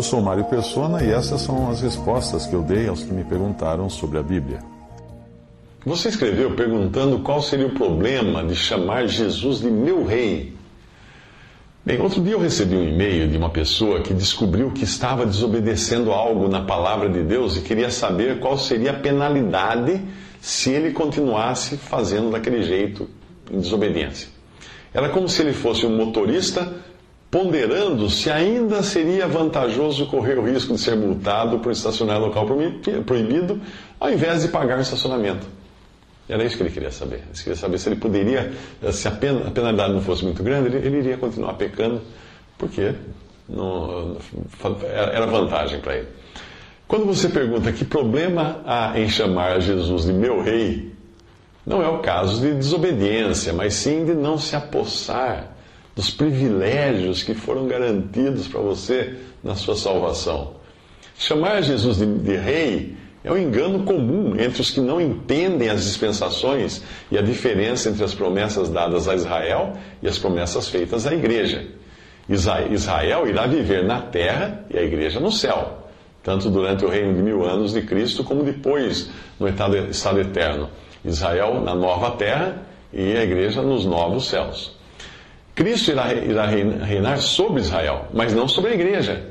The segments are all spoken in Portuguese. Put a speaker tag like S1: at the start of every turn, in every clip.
S1: Eu sou Mário Persona e essas são as respostas que eu dei aos que me perguntaram sobre a Bíblia.
S2: Você escreveu perguntando qual seria o problema de chamar Jesus de meu rei. Bem, outro dia eu recebi um e-mail de uma pessoa que descobriu que estava desobedecendo algo na palavra de Deus e queria saber qual seria a penalidade se ele continuasse fazendo daquele jeito, em desobediência. Era como se ele fosse um motorista ponderando se ainda seria vantajoso correr o risco de ser multado por estacionar em local proibido, ao invés de pagar estacionamento. Era isso que ele queria saber. Ele queria saber se ele poderia, se a, penalidade não fosse muito grande, ele, ele iria continuar pecando, porque não, era vantagem para ele. Quando você pergunta que problema há em chamar Jesus de meu rei, não é o caso de desobediência, mas sim de não se apossar dos privilégios que foram garantidos para você na sua salvação. Chamar Jesus de, de, rei é um engano comum entre os que não entendem as dispensações e a diferença entre as promessas dadas a Israel e as promessas feitas à igreja. Israel irá viver na terra e a igreja no céu, tanto durante o reino de mil anos de Cristo como depois no estado eterno. Israel na nova terra e a igreja nos novos céus. Cristo irá, irá reinar sobre Israel, mas não sobre a igreja,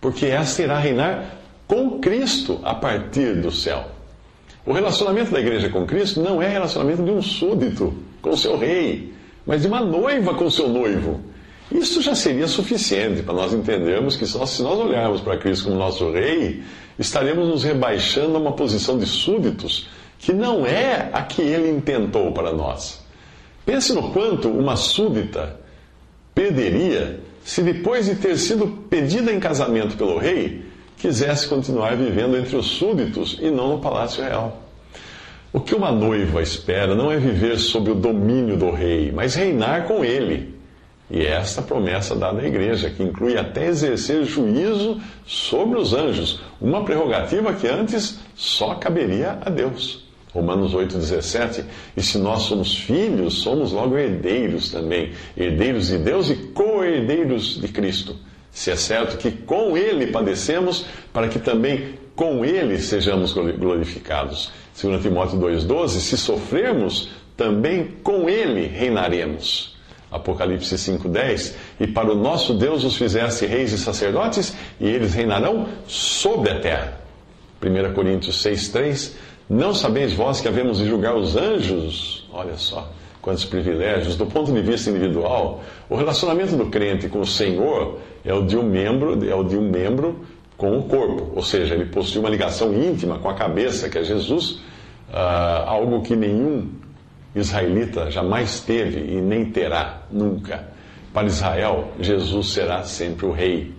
S2: porque esta irá reinar com Cristo a partir do céu. O relacionamento da igreja com Cristo não é relacionamento de um súdito com seu rei, mas de uma noiva com seu noivo. Isso já seria suficiente para nós entendermos que se nós olharmos para Cristo como nosso rei, estaremos nos rebaixando a uma posição de súditos que não é a que ele intentou para nós. Pense no quanto uma súdita perderia se depois de ter sido pedida em casamento pelo rei, quisesse continuar vivendo entre os súditos e não no palácio real. O que uma noiva espera não é viver sob o domínio do rei, mas reinar com ele. E é esta promessa dada à igreja, que inclui até exercer juízo sobre os anjos, uma prerrogativa que antes só caberia a Deus. Romanos 8,17. E se nós somos filhos, somos logo herdeiros também. Herdeiros de Deus e co-herdeiros de Cristo. Se é certo que com Ele padecemos, para que também com Ele sejamos glorificados. 2 Timóteo 2,12. Se sofrermos, também com Ele reinaremos. Apocalipse 5,10. E para o nosso Deus os fizesse reis e sacerdotes, e eles reinarão sobre a terra. 1 Coríntios 6,3. Não sabeis vós que havemos de julgar os anjos? Olha só quantos privilégios. Do ponto de vista individual, o relacionamento do crente com o Senhor é o de um membro, é o de um membro com o corpo, ou seja, ele possui uma ligação íntima com a cabeça, que é Jesus, uh, algo que nenhum israelita jamais teve e nem terá nunca. Para Israel, Jesus será sempre o rei.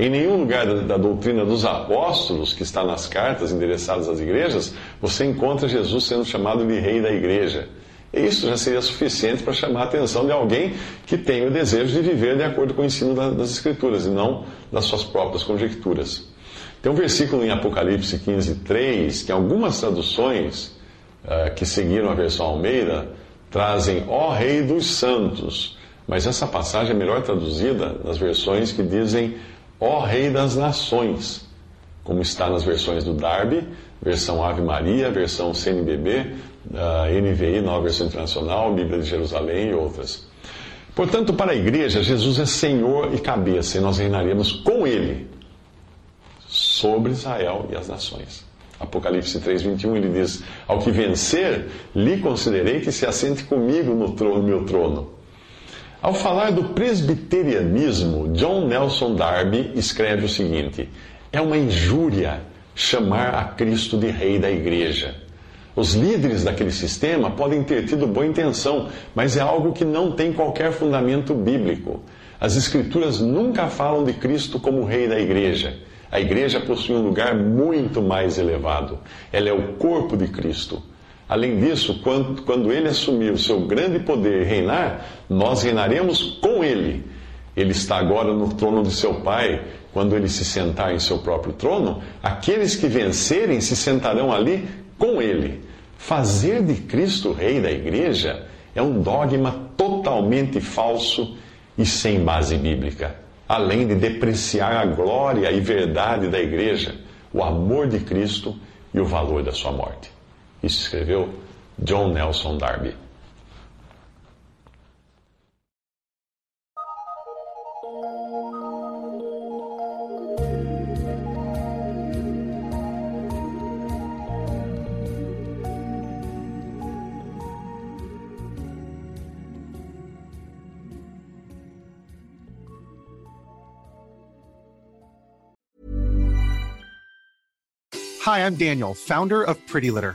S2: Em nenhum lugar da, da, doutrina dos apóstolos, que está nas cartas endereçadas às igrejas, você encontra Jesus sendo chamado de rei da igreja. E isso já seria suficiente para chamar a atenção de alguém que tem o desejo de viver de acordo com o ensino das Escrituras e não das suas próprias conjecturas. Tem um versículo em Apocalipse 15, 3, que algumas traduções uh, que seguiram a versão Almeida trazem ó Rei dos Santos. Mas essa passagem é melhor traduzida nas versões que dizem ó Rei das Nações, como está nas versões do Darby, versão Ave Maria, versão CNBB, NVI, Nova Versão Internacional, Bíblia de Jerusalém e outras. Portanto, para a igreja, Jesus é Senhor e cabeça, e nós reinaremos com Ele sobre Israel e as nações. Apocalipse 3,21 ele diz: Ao que vencer, lhe considerei que se assente comigo no, trono, no meu trono ao falar do presbiterianismo, John Nelson Darby escreve o seguinte: é uma injúria chamar a Cristo de Rei da Igreja. Os líderes daquele sistema podem ter tido boa intenção, mas é algo que não tem qualquer fundamento bíblico. As Escrituras nunca falam de Cristo como Rei da Igreja. A Igreja possui um lugar muito mais elevado. Ela é o corpo de Cristo. Além disso, quando, quando ele assumir o seu grande poder e reinar, nós reinaremos com ele. Ele está agora no trono de seu Pai. Quando ele se sentar em seu próprio trono, aqueles que vencerem se sentarão ali com ele. Fazer de Cristo rei da igreja é um dogma totalmente falso e sem base bíblica, além de depreciar a glória e verdade da igreja, o amor de Cristo e o valor da sua morte. Isso escreveu John Nelson Darby.
S3: Hi, I'm Daniel, founder of Pretty Litter.